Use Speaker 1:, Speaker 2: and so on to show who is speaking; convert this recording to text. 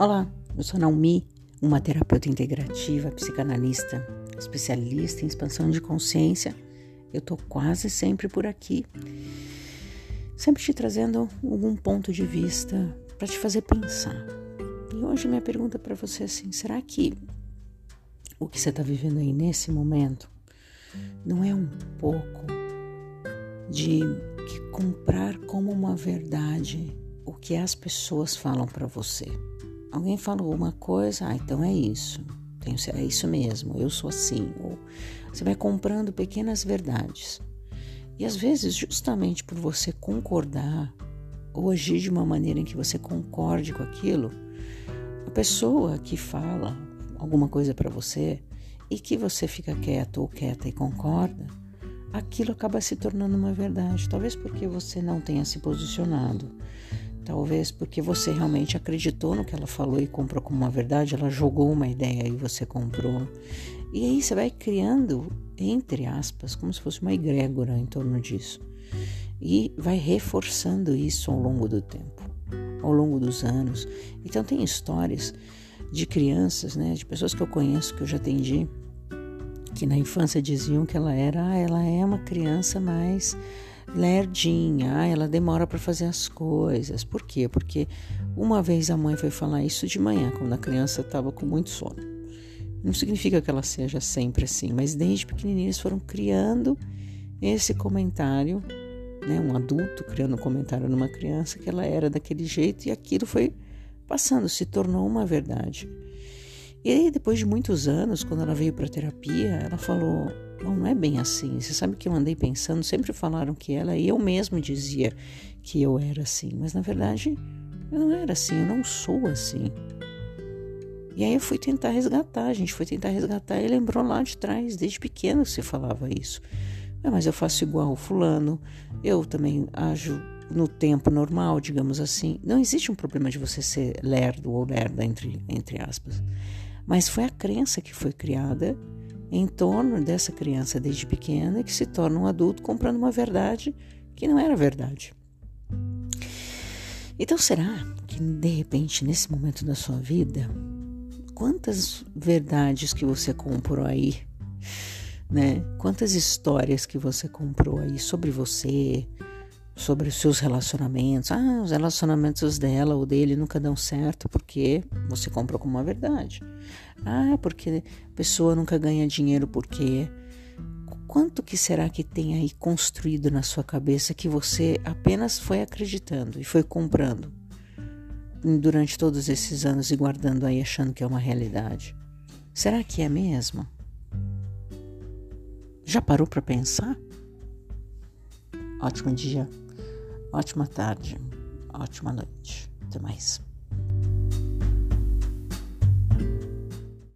Speaker 1: Olá, eu sou Naomi, uma terapeuta integrativa, psicanalista, especialista em expansão de consciência. Eu tô quase sempre por aqui, sempre te trazendo algum ponto de vista para te fazer pensar. E hoje minha pergunta para você é assim: será que o que você está vivendo aí nesse momento não é um pouco de comprar como uma verdade o que as pessoas falam para você. Alguém fala alguma coisa, ah, então é isso. É isso mesmo, eu sou assim. Ou você vai comprando pequenas verdades. E às vezes, justamente por você concordar ou agir de uma maneira em que você concorde com aquilo, a pessoa que fala alguma coisa para você e que você fica quieto ou quieta e concorda, aquilo acaba se tornando uma verdade. Talvez porque você não tenha se posicionado, talvez porque você realmente acreditou no que ela falou e comprou como uma verdade, ela jogou uma ideia e você comprou. E aí você vai criando, entre aspas, como se fosse uma egrégora em torno disso. E vai reforçando isso ao longo do tempo, ao longo dos anos. Então tem histórias de crianças, né, de pessoas que eu conheço, que eu já atendi, que na infância diziam que ela era, ah, ela é uma criança mais lerdinha, ah, ela demora para fazer as coisas. Por quê? Porque uma vez a mãe foi falar isso de manhã, quando a criança estava com muito sono. Não significa que ela seja sempre assim, mas desde pequenininha eles foram criando esse comentário, né, um adulto criando um comentário numa criança que ela era daquele jeito e aquilo foi passando, se tornou uma verdade. E aí, depois de muitos anos, quando ela veio para terapia, ela falou: não, não é bem assim. Você sabe que eu andei pensando, sempre falaram que ela, e eu mesmo dizia que eu era assim, mas na verdade eu não era assim, eu não sou assim. E aí eu fui tentar resgatar, a gente foi tentar resgatar e lembrou lá de trás, desde pequeno você falava isso. Ah, mas eu faço igual o fulano, eu também ajo no tempo normal, digamos assim. Não existe um problema de você ser lerdo ou lerda, entre, entre aspas. Mas foi a crença que foi criada em torno dessa criança desde pequena que se torna um adulto comprando uma verdade que não era verdade. Então será que de repente nesse momento da sua vida, quantas verdades que você comprou aí, né? Quantas histórias que você comprou aí sobre você, sobre os seus relacionamentos. Ah, os relacionamentos dela ou dele nunca dão certo porque você comprou como uma verdade. Ah, porque a pessoa nunca ganha dinheiro porque quanto que será que tem aí construído na sua cabeça que você apenas foi acreditando e foi comprando durante todos esses anos e guardando aí achando que é uma realidade? Será que é mesmo? Já parou para pensar? Ótimo dia. Ótima tarde, ótima noite. Até mais.